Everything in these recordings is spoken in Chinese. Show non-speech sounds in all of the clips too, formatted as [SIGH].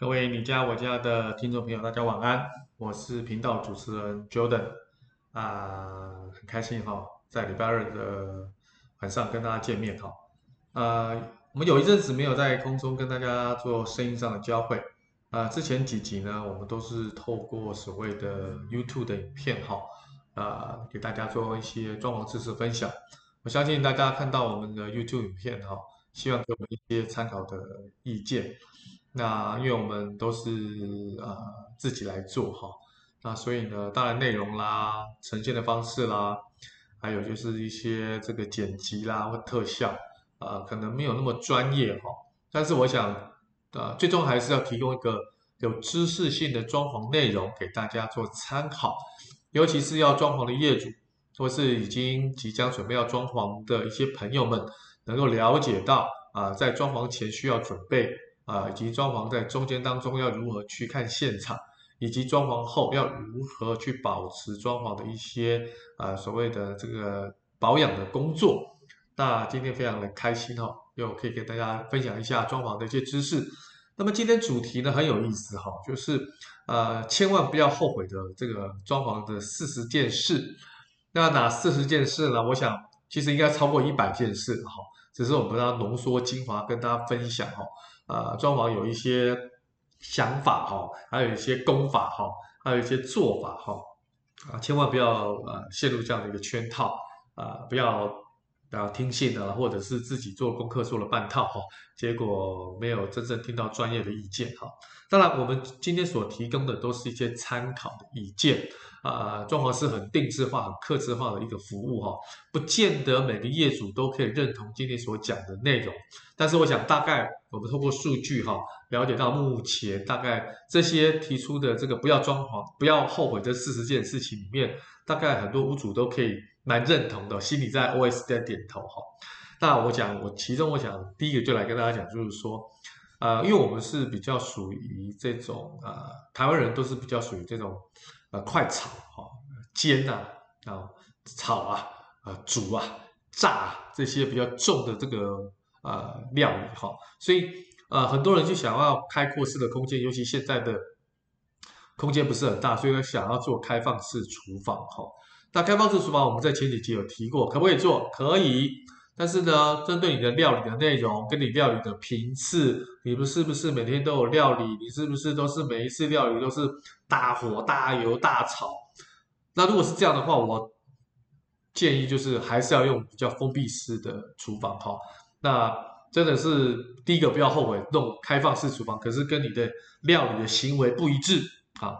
各位你家我家的听众朋友，大家晚安，我是频道主持人 Jordan 啊，很开心哈，在礼拜二的晚上跟大家见面哈，啊，我们有一阵子没有在空中跟大家做声音上的交汇。啊，之前几集呢，我们都是透过所谓的 YouTube 的影片哈，啊，给大家做一些装潢知识分享，我相信大家看到我们的 YouTube 影片哈，希望给我们一些参考的意见。那因为我们都是呃自己来做哈，那所以呢，当然内容啦、呈现的方式啦，还有就是一些这个剪辑啦或特效、呃，可能没有那么专业哈。但是我想，呃，最终还是要提供一个有知识性的装潢内容给大家做参考，尤其是要装潢的业主或是已经即将准备要装潢的一些朋友们，能够了解到啊、在装潢前需要准备。啊，以及装潢在中间当中要如何去看现场，以及装潢后要如何去保持装潢的一些啊所谓的这个保养的工作。那今天非常的开心哈，又可以跟大家分享一下装潢的一些知识。那么今天主题呢很有意思哈，就是呃千万不要后悔的这个装潢的四十件事。那哪四十件事呢？我想其实应该超过一百件事哈，只是我们要浓缩精华跟大家分享哈。呃，装潢有一些想法哈，还有一些功法哈，还有一些做法哈，啊，千万不要呃陷入这样的一个圈套啊，不要啊听信了，或者是自己做功课做了半套哈，结果没有真正听到专业的意见哈。当然，我们今天所提供的都是一些参考的意见。啊，装潢是很定制化、很客制化的一个服务哈，不见得每个业主都可以认同今天所讲的内容。但是我想，大概我们透过数据哈，了解到目前大概这些提出的这个不要装潢、不要后悔这四十件事情里面，大概很多屋主都可以蛮认同的，心里在 OS 在点头哈。那我讲，我其中我想第一个就来跟大家讲，就是说，呃，因为我们是比较属于这种呃，台湾人都是比较属于这种。呃，快炒哈，煎呐，啊，炒啊，啊，煮啊，炸啊，这些比较重的这个呃料理哈，所以呃很多人就想要开阔式的空间，尤其现在的空间不是很大，所以想要做开放式厨房哈。那开放式厨房我们在前几集有提过，可不可以做？可以。但是呢，针对你的料理的内容，跟你料理的频次，你们是不是每天都有料理？你是不是都是每一次料理都是大火大油大炒？那如果是这样的话，我建议就是还是要用比较封闭式的厨房哈。那真的是第一个不要后悔弄开放式厨房，可是跟你的料理的行为不一致啊。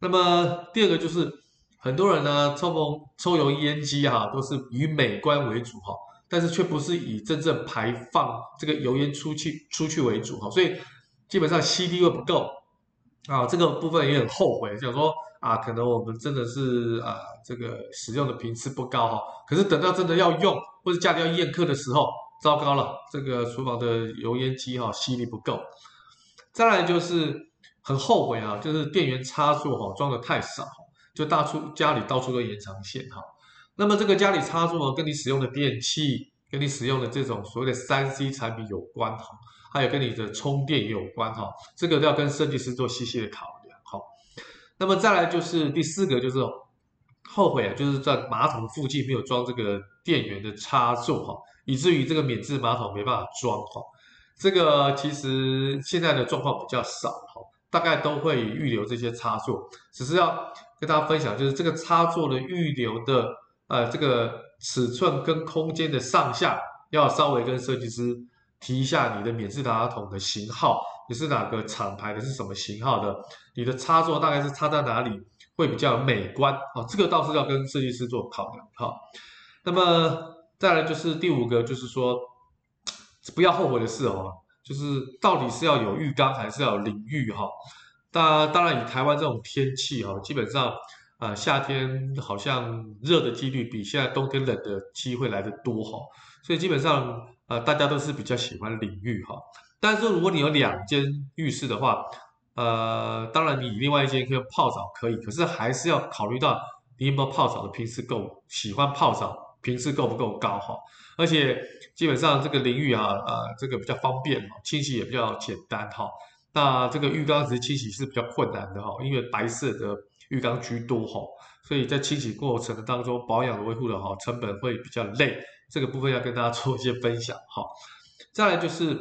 那么第二个就是很多人呢抽风抽油烟机哈，都是以美观为主哈。但是却不是以真正排放这个油烟出去出去为主哈，所以基本上吸力又不够啊，这个部分也很后悔，想说啊，可能我们真的是啊这个使用的频次不高哈，可是等到真的要用或者家里要宴客的时候，糟糕了，这个厨房的油烟机哈吸力不够。再来就是很后悔啊，就是电源插座哈装的太少，就大出家里到处都延长线哈。那么这个家里插座跟你使用的电器，跟你使用的这种所谓的三 C 产品有关哈，还有跟你的充电也有关哈，这个都要跟设计师做细细的考量哈。那么再来就是第四个就是后悔啊，就是在马桶附近没有装这个电源的插座哈，以至于这个免治马桶没办法装哈。这个其实现在的状况比较少哈，大概都会预留这些插座，只是要跟大家分享，就是这个插座的预留的。呃，这个尺寸跟空间的上下要稍微跟设计师提一下你的免治马桶的型号，你是哪个厂牌的，是什么型号的？你的插座大概是插在哪里会比较美观？哦，这个倒是要跟设计师做考量。哈，那么再来就是第五个，就是说不要后悔的事哦，就是到底是要有浴缸还是要有淋浴？哈，当当然以台湾这种天气哈，基本上。啊、夏天好像热的几率比现在冬天冷的机会来的多哈，所以基本上呃大家都是比较喜欢淋浴哈。但是如果你有两间浴室的话，呃，当然你另外一间可以泡澡可以，可是还是要考虑到你有没有泡澡的频次够，喜欢泡澡频次够不够高哈。而且基本上这个淋浴啊，呃，这个比较方便，清洗也比较简单哈。那这个浴缸其实清洗是比较困难的哈，因为白色的浴缸居多哈，所以在清洗过程的当中，保养维护的哈成本会比较累，这个部分要跟大家 [LAUGHS] 做一些分享哈。再来就是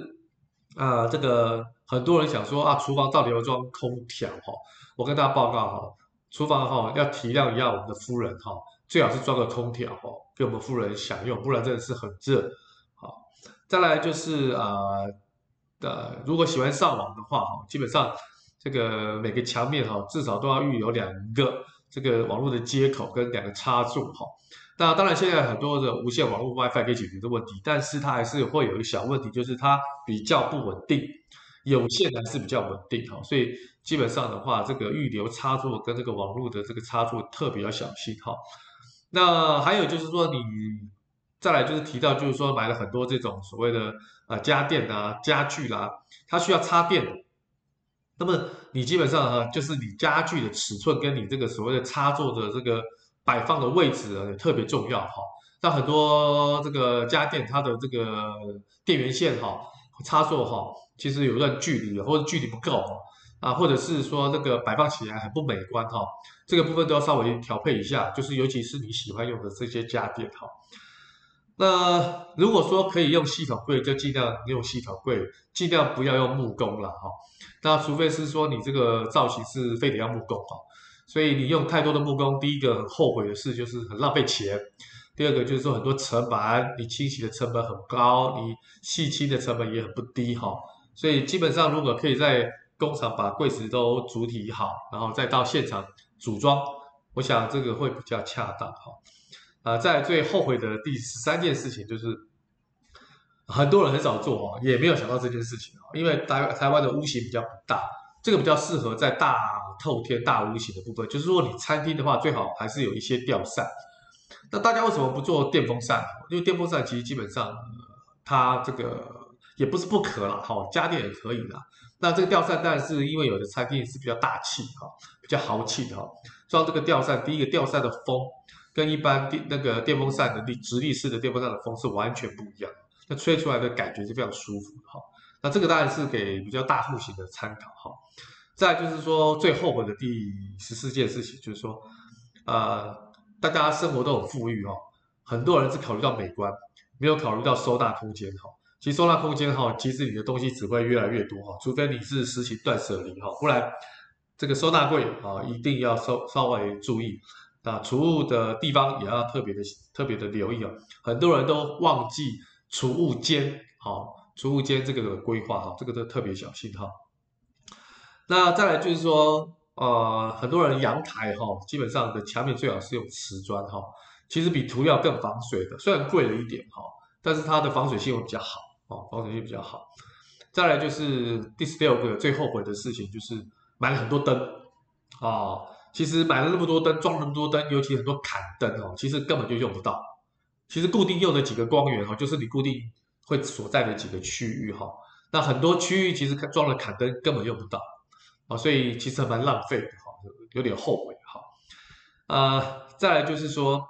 啊、呃，这个很多人想说啊，厨房到底要装空调哈？我跟大家报告哈，厨房哈要体谅一下我们的夫人哈，最好是装个空调哈，给我们夫人享用，不然真的是很热。好，再来就是啊。呃，如果喜欢上网的话，哈，基本上这个每个墙面哈，至少都要预留两个这个网络的接口跟两个插座，哈。那当然，现在很多的无线网络 WiFi 可以解决的问题，但是它还是会有一个小问题，就是它比较不稳定，有线还是比较稳定，哈。所以基本上的话，这个预留插座跟这个网络的这个插座特别要小心，哈。那还有就是说你。再来就是提到，就是说买了很多这种所谓的呃家电啊、家具啦、它需要插电。那么你基本上哈，就是你家具的尺寸跟你这个所谓的插座的这个摆放的位置啊，也特别重要哈。那很多这个家电它的这个电源线哈、插座哈，其实有一段距离或者距离不够啊，或者是说这个摆放起来很不美观哈，这个部分都要稍微调配一下，就是尤其是你喜欢用的这些家电哈。那如果说可以用系统柜，就尽量用系统柜，尽量不要用木工了哈。那除非是说你这个造型是非得要木工哈，所以你用太多的木工，第一个很后悔的事就是很浪费钱，第二个就是说很多层板，你清洗的成本很高，你细清的成本也很不低哈。所以基本上如果可以在工厂把柜子都主体好，然后再到现场组装，我想这个会比较恰当哈。啊，在最后悔的第十三件事情就是，很多人很少做哦，也没有想到这件事情哦，因为台台湾的屋型比较大，这个比较适合在大透天大屋型的部分。就是说，你餐厅的话，最好还是有一些吊扇。那大家为什么不做电风扇？因为电风扇其实基本上，它这个也不是不可啦，哈，家电也可以啦。那这个吊扇当然是因为有的餐厅是比较大气哈，比较豪气的哈，装这个吊扇，第一个吊扇的风。跟一般电那个电风扇的力直立式的电风扇的风是完全不一样，那吹出来的感觉是非常舒服的哈。那这个当然是给比较大户型的参考哈。再就是说最后悔的第十四件事情，就是说，呃，大家生活都很富裕哈，很多人是考虑到美观，没有考虑到收纳空间哈。其实收纳空间哈，其实你的东西只会越来越多哈，除非你是实行断舍离哈，不然这个收纳柜啊一定要稍稍微注意。啊，储物的地方也要特别的特别的留意哦。很多人都忘记储物间，好，储物间这个的规划哈，这个都特别小心哈。那再来就是说，呃，很多人阳台哈，基本上的墙面最好是用瓷砖哈，其实比涂料更防水的，虽然贵了一点哈，但是它的防水性会比较好哦，防水性比较好。再来就是第十六个最后悔的事情，就是买了很多灯啊。其实买了那么多灯，装了那么多灯，尤其很多砍灯哦，其实根本就用不到。其实固定用的几个光源哈，就是你固定会所在的几个区域哈。那很多区域其实装了砍灯根本用不到啊，所以其实还蛮浪费的哈，有点后悔哈。啊，再来就是说，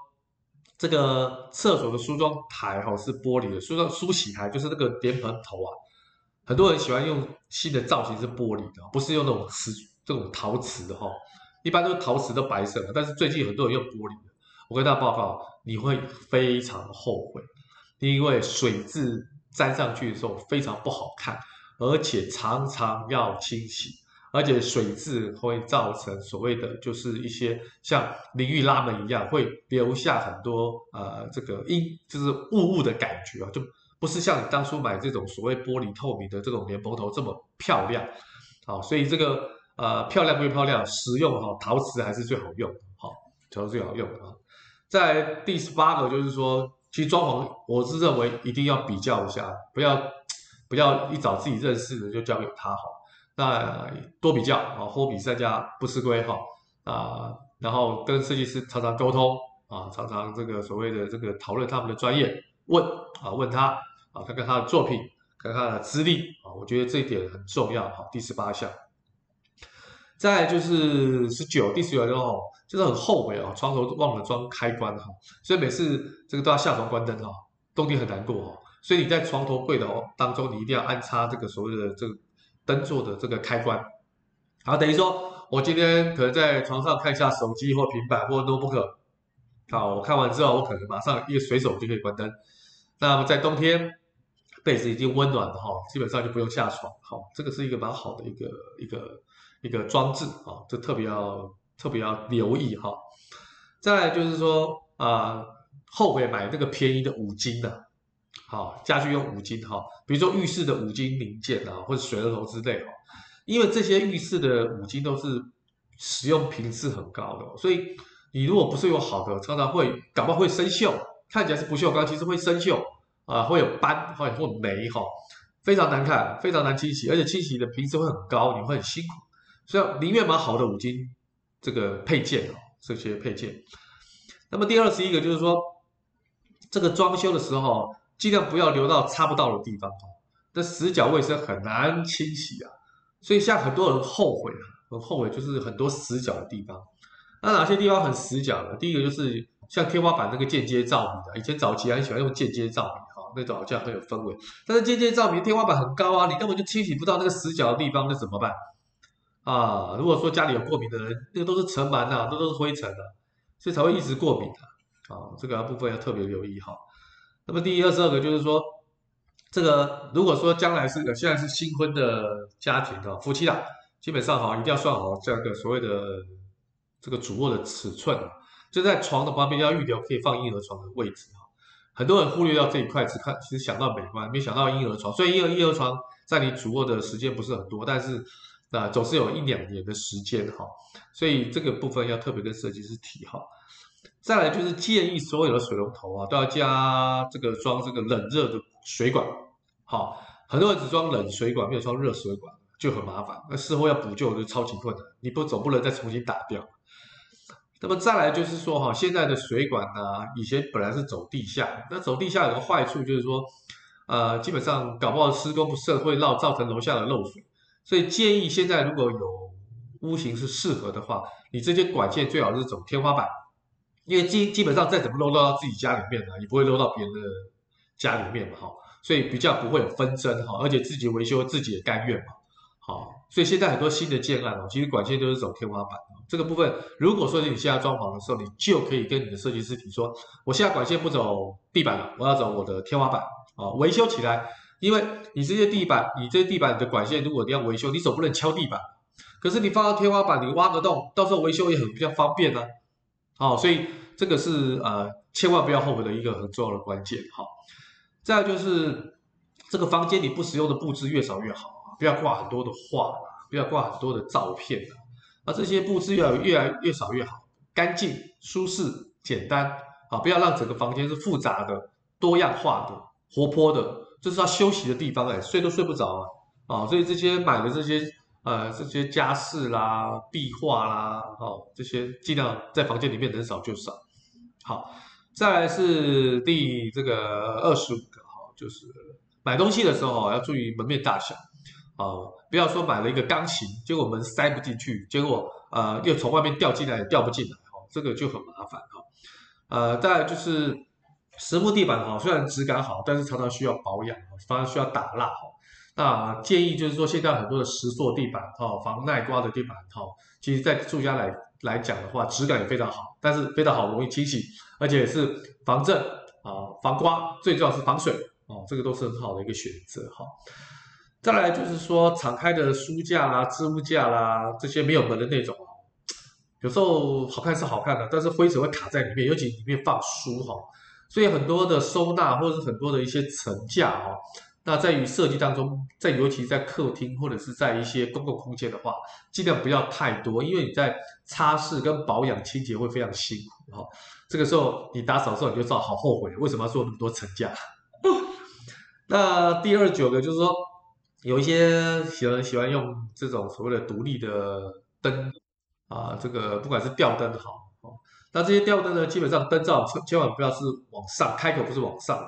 这个厕所的梳妆台哈是玻璃的，梳妆梳洗台就是那个莲蓬头啊，很多人喜欢用新的造型是玻璃的，不是用那种瓷这种陶瓷的哈。一般都陶瓷的白色的，但是最近很多人用玻璃的。我跟大家报告，你会非常后悔，因为水渍粘上去的时候非常不好看，而且常常要清洗，而且水渍会造成所谓的就是一些像淋浴拉门一样，会留下很多呃这个阴就是雾雾的感觉啊，就不是像你当初买这种所谓玻璃透明的这种莲蓬头这么漂亮好，所以这个。呃，漂亮归漂亮，实用哈，陶瓷还是最好用的，好，陶瓷最好用啊。在第十八个就是说，其实装潢我是认为一定要比较一下，不要不要一找自己认识的就交给他哈，那多比较啊，货比三家不吃亏哈啊，然后跟设计师常常沟通啊，常常这个所谓的这个讨论他们的专业，问啊问他啊，看看他的作品，看看他的资历啊，我觉得这一点很重要哈。第十八项。再就是十九，第十九哦，就是很后悔哦，床头忘了装开关哈，所以每次这个都要下床关灯哈，冬天很难过哈，所以你在床头柜的当中，你一定要安插这个所谓的这个灯座的这个开关。好，等于说我今天可能在床上看一下手机或平板或 notebook，好，我看完之后，我可能马上一个随手就可以关灯。那么在冬天，被子已经温暖了哈，基本上就不用下床。好，这个是一个蛮好的一个一个一个装置啊，这特别要特别要留意哈。再就是说啊，后悔买这个便宜的五金的。好，家具用五金哈，比如说浴室的五金零件啊，或者水龙头之类哈，因为这些浴室的五金都是使用频次很高的，所以你如果不是用好的，常常会感冒会生锈，看起来是不锈钢，其实会生锈啊，会有斑，会会霉哈，非常难看，非常难清洗，而且清洗的频次会很高，你会很辛苦，所以宁愿买好的五金这个配件哦，这些配件。那么第二十一个就是说，这个装修的时候。尽量不要留到擦不到的地方哦，这死角卫生很难清洗啊，所以像很多人后悔啊，很后悔就是很多死角的地方。那哪些地方很死角呢？第一个就是像天花板那个间接照明的，以前早期很喜欢用间接照明哈，那种好像很有氛围。但是间接照明天花板很高啊，你根本就清洗不到那个死角的地方，那怎么办啊？如果说家里有过敏的人，那个都是尘螨呐，那都是灰尘啊，所以才会一直过敏的啊。这个部分要特别留意哈。那么第二十二个就是说，这个如果说将来是个现在是新婚的家庭的夫妻俩，基本上哈一定要算好这个所谓的这个主卧的尺寸，就在床的旁边要预留可以放婴儿床的位置哈。很多人忽略掉这一块，只看其实想到美观，没想到婴儿床。所以婴儿婴儿床在你主卧的时间不是很多，但是啊总是有一两年的时间哈。所以这个部分要特别跟设计师提哈。再来就是建议所有的水龙头啊都要加这个装这个冷热的水管，好，很多人只装冷水管没有装热水管就很麻烦，那事后要补救就超级困难，你不总不能再重新打掉。那么再来就是说哈，现在的水管呢，以前本来是走地下，那走地下有个坏处就是说，呃，基本上搞不好施工不慎会漏造成楼下的漏水，所以建议现在如果有屋型是适合的话，你这些管线最好是走天花板。因为基基本上再怎么漏漏到自己家里面呢，也不会漏到别人的家里面嘛，哈，所以比较不会有纷争哈，而且自己维修自己也甘愿嘛，好，所以现在很多新的建案哦，其实管线都是走天花板，这个部分如果说你现在装潢的时候，你就可以跟你的设计师提说，我现在管线不走地板了，我要走我的天花板啊，维修起来，因为你这些地板，你这些地板的管线，如果你要维修，你总不能敲地板，可是你放到天花板，你挖个洞，到时候维修也很比较方便呢。好，所以这个是呃，千万不要后悔的一个很重要的关键。好，再就是这个房间你不使用的布置越少越好，不要挂很多的画，不要挂很多的照片啊，而这些布置要越来越少越好，干净、舒适、简单啊，不要让整个房间是复杂的、多样化的、活泼的，这是他休息的地方哎，睡都睡不着啊啊，所以这些买的这些。呃，这些家饰啦、壁画啦，哦，这些尽量在房间里面能少就少。好，再来是第这个二十五个哈，就是买东西的时候要注意门面大小啊，不要说买了一个钢琴，结果门塞不进去，结果呃又从外面掉进来掉不进来，哈，这个就很麻烦哈。呃，再就是实木地板哈，虽然质感好，但是常常需要保养，常常需要打蜡哈。那建议就是说，现在很多的石塑地板，哈，防耐刮的地板，哈，其实在住家来来讲的话，质感也非常好，但是非常好容易清洗，而且是防震啊、防刮，最重要是防水哦，这个都是很好的一个选择哈。再来就是说，敞开的书架啦、置物架啦，这些没有门的那种，有时候好看是好看的，但是灰尘会卡在里面，尤其里面放书哈，所以很多的收纳或者是很多的一些层架哦。那在于设计当中，在尤其在客厅或者是在一些公共空间的话，尽量不要太多，因为你在擦拭跟保养清洁会非常辛苦哈。这个时候你打扫的时候你就知道好后悔，为什么要做那么多层架？[LAUGHS] 那第二九个就是说，有一些喜欢喜欢用这种所谓的独立的灯啊，这个不管是吊灯好，那这些吊灯呢，基本上灯罩千万不要是往上，开口不是往上，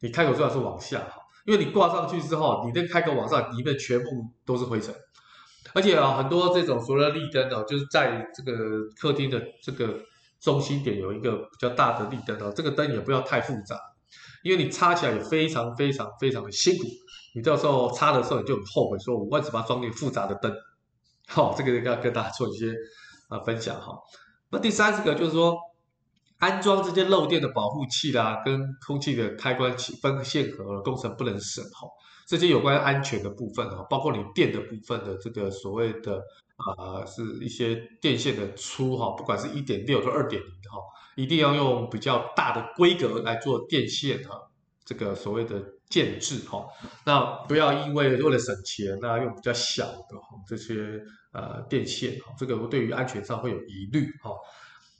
你开口最好是往下哈。因为你挂上去之后，你那开口往上，里面全部都是灰尘，而且啊，很多这种所谓的立灯哦，就是在这个客厅的这个中心点有一个比较大的立灯哦，这个灯也不要太复杂，因为你插起来也非常非常非常的辛苦，你到时候插的时候你就很后悔，说我为什么要装点复杂的灯？好，这个要跟大家做一些啊分享哈。那第三十个就是说，安装这些漏电的保护器啦，跟空气的开关器分线盒工程不能省哈。这些有关安全的部分哈，包括你电的部分的这个所谓的啊、是一些电线的粗哈，不管是一点六或二点零哈，一定要用比较大的规格来做电线哈，这个所谓的建制哈。那不要因为为了省钱那用比较小的哈这些。呃，电线哈，这个对于安全上会有疑虑哈。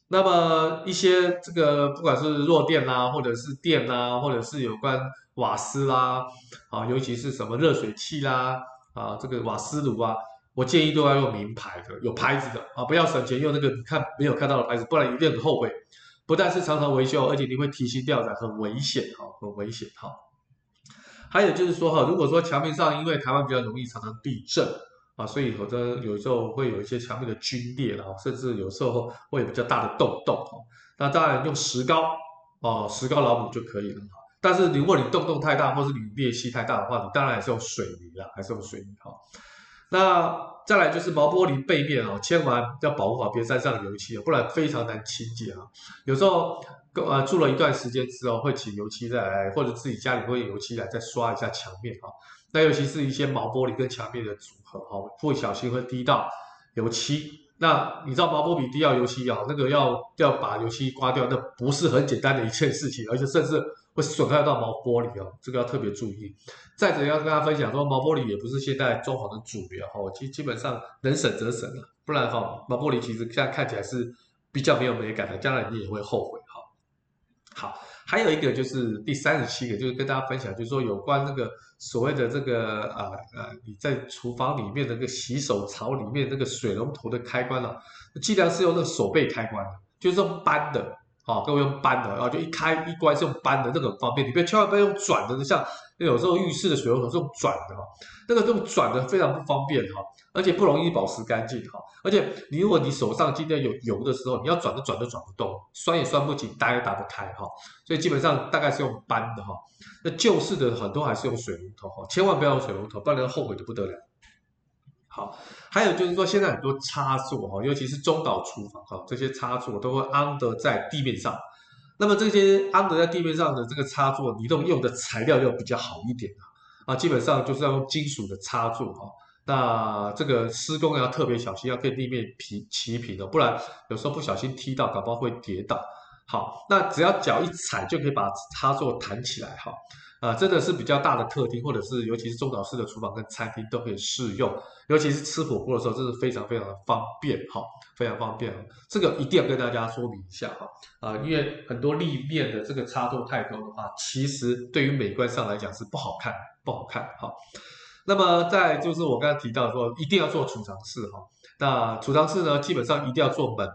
那么一些这个不管是弱电啦，或者是电啦，或者是有关瓦斯啦，啊，尤其是什么热水器啦，啊，这个瓦斯炉啊，我建议都要用名牌的，有牌子的啊，不要省钱用那个你看没有看到的牌子，不然一定很后悔。不但是常常维修，而且你会提心吊胆，很危险哈，很危险哈。还有就是说哈，如果说墙面上，因为台湾比较容易常常地震。啊，所以有的有时候会有一些墙面的龟裂了，甚至有时候会有比较大的洞洞哈。那当然用石膏哦，石膏老母就可以了哈。但是如果你洞洞太大，或是你裂隙太大的话，你当然还是用水泥啦，还是用水泥哈。那再来就是毛玻璃背面哦，千万要保护好，别沾上油漆，不然非常难清洁啊。有时候呃住了一段时间之后，会请油漆再来，或者自己家里会有油漆来再刷一下墙面哈。那尤其是一些毛玻璃跟墙面的组合哈，不小心会滴到油漆。那你知道毛玻璃滴到油漆啊，那个要要把油漆刮掉，那不是很简单的一件事情，而且甚至会损害到毛玻璃哦，这个要特别注意。再者要跟大家分享说，毛玻璃也不是现在装潢的主流哈，其实基本上能省则省了，不然哈，毛玻璃其实现在看起来是比较没有美感的，将来你也会后悔哈。好。还有一个就是第三十七个，就是跟大家分享，就是说有关那个所谓的这个呃呃，你在厨房里面的那个洗手槽里面那个水龙头的开关啊，尽量是用那个手背开关，就是用扳的。啊、各位用扳的，然后就一开一关是用扳的，这种方便。你不要千万不要用转的，像有时候浴室的水龙头是用转的哈，那个这种转的非常不方便哈，而且不容易保持干净哈。而且你如果你手上今天有油的时候，你要转都转都转不动，栓也栓不紧，打也打不开哈。所以基本上大概是用扳的哈。那旧式的很多还是用水龙头哈，千万不要用水龙头，不然后悔的不得了。好，还有就是说，现在很多插座哈，尤其是中岛厨房哈，这些插座都会安得在地面上。那么这些安德在地面上的这个插座，移动用的材料要比较好一点啊，啊基本上就是要用金属的插座哈。那这个施工要特别小心，要跟地面平齐平的，不然有时候不小心踢到，搞不好会跌倒。好，那只要脚一踩就可以把插座弹起来哈。好，啊真的是比较大的客厅，或者是尤其是中岛式的厨房跟餐厅都可以适用，尤其是吃火锅的时候，这是非常非常的方便哈，非常方便。这个一定要跟大家说明一下哈，啊，因为很多立面的这个插座太多的话，其实对于美观上来讲是不好看，不好看哈。那么再就是我刚才提到说，一定要做储藏室哈，那储藏室呢，基本上一定要做门，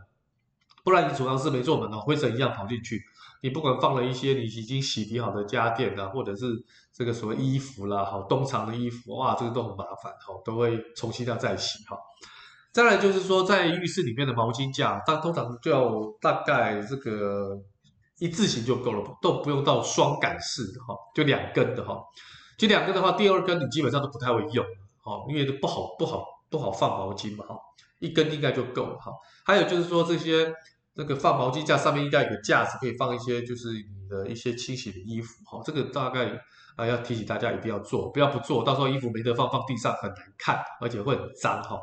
不然你储藏室没做门呢，灰尘一样跑进去。你不管放了一些你已经洗涤好的家电啊，或者是这个所谓衣服啦，好冬藏的衣服，哇，这个都很麻烦，哈，都会重新要再洗，哈。再来就是说，在浴室里面的毛巾架，但通常就要大概这个一字型就够了，都不用到双杆式的，哈，就两根的，哈。就两根的话，第二根你基本上都不太会用，哈，因为都不好不好不好放毛巾嘛，哈，一根应该就够了，哈。还有就是说这些。这个放毛巾架上面应该有个架子，可以放一些就是你的一些清洗的衣服哈。这个大概啊要提醒大家一定要做，不要不做，到时候衣服没得放，放地上很难看，而且会很脏哈。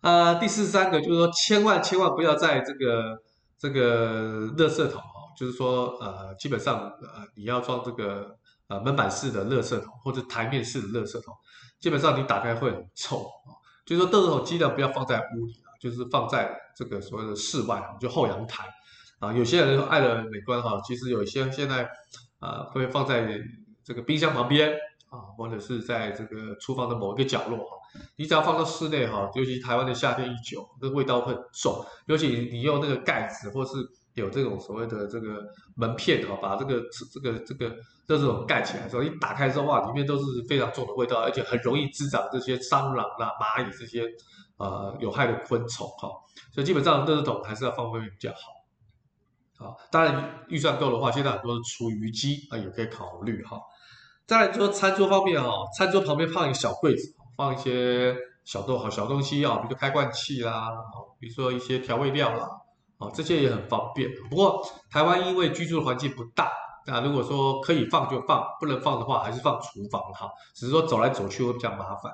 啊，第四三个就是说，千万千万不要在这个这个垃圾桶哈，就是说呃基本上呃你要装这个呃门板式的垃圾桶或者台面式的垃圾桶，基本上你打开会很臭啊。就是说垃圾桶尽量不要放在屋里。就是放在这个所谓的室外，就后阳台啊。有些人爱的美观哈，其实有一些现在啊会放在这个冰箱旁边啊，或者是在这个厨房的某一个角落哈。你只要放到室内哈，尤其台湾的夏天一久，那味道会很重。尤其你用那个盖子，或是有这种所谓的这个门片哈，把这个这个这个这种盖起来的时候，一打开之后哇，里面都是非常重的味道，而且很容易滋长这些蟑螂啦、蚂蚁这些。呃，有害的昆虫哈，所以基本上垃圾桶还是要放外面比较好。啊。当然预算够的话，现在很多的厨余机啊也可以考虑哈。再来说餐桌方面哈，餐桌旁边放一个小柜子，放一些小东好小东西啊，比如开罐器啦，比如说一些调味料啦，啊这些也很方便。不过台湾因为居住的环境不大。那如果说可以放就放，不能放的话还是放厨房哈。只是说走来走去会比较麻烦。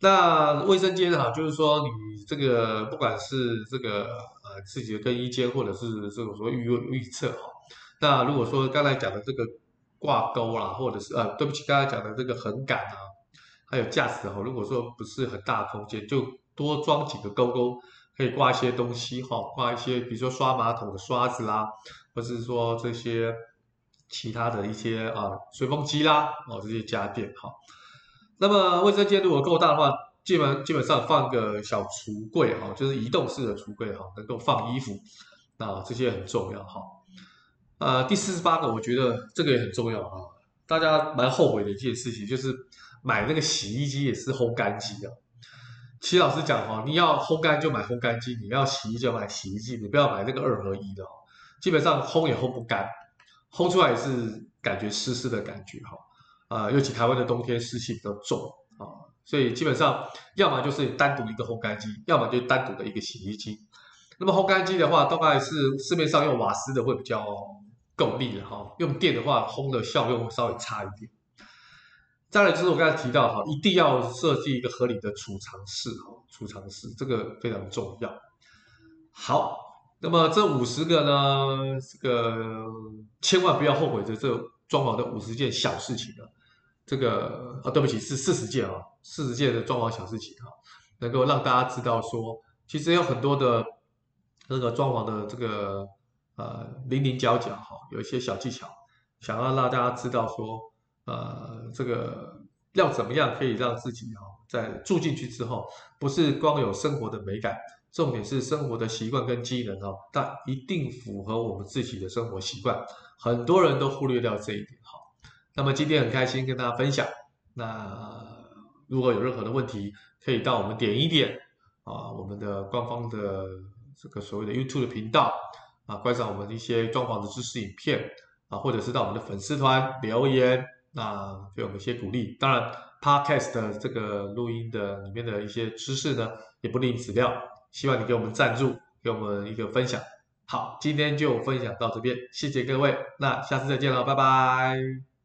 那卫生间哈，就是说你这个不管是这个呃自己的更衣间，或者是这种说预预测哈。那如果说刚才讲的这个挂钩啦，或者是呃对不起，刚才讲的这个横杆啊，还有架子哈，如果说不是很大空间，就多装几个钩钩，可以挂一些东西哈，挂一些比如说刷马桶的刷子啦，或是说这些。其他的一些啊，吹风机啦，哦，这些家电哈。那么卫生间如果够大的话，基本基本上放个小橱柜哈，就是移动式的橱柜哈，能够放衣服，那这些很重要哈。呃，第四十八个，我觉得这个也很重要啊。大家蛮后悔的一件事情，就是买那个洗衣机也是烘干机啊。其实老实讲哈，你要烘干就买烘干机，你要洗衣就买洗衣机，你不要买那个二合一的，基本上烘也烘不干。烘出来也是感觉湿湿的感觉哈，啊，尤其台湾的冬天湿气比较重啊，所以基本上要么就是单独一个烘干机，要么就单独的一个洗衣机。那么烘干机的话，大概是市面上用瓦斯的会比较够力的哈，用电的话烘的效用会稍微差一点。再来就是我刚才提到哈，一定要设计一个合理的储藏室哈，储藏室这个非常重要。好。那么这五十个呢，这个千万不要后悔的这装潢的五十件小事情了。这个啊，对不起，是四十件啊，四十件的装潢小事情啊，能够让大家知道说，其实有很多的那个装潢的这个呃零零角角哈，有一些小技巧，想要让大家知道说，呃，这个要怎么样可以让自己啊，在住进去之后，不是光有生活的美感。重点是生活的习惯跟机能哦，但一定符合我们自己的生活习惯。很多人都忽略掉这一点。那么今天很开心跟大家分享。那如果有任何的问题，可以到我们点一点啊，我们的官方的这个所谓的 YouTube 的频道啊，观赏我们的一些装潢的知识影片啊，或者是到我们的粉丝团留言，那给我们一些鼓励。当然，Podcast 的这个录音的里面的一些知识呢，也不吝指教。希望你给我们赞助，给我们一个分享。好，今天就分享到这边，谢谢各位，那下次再见了，拜拜。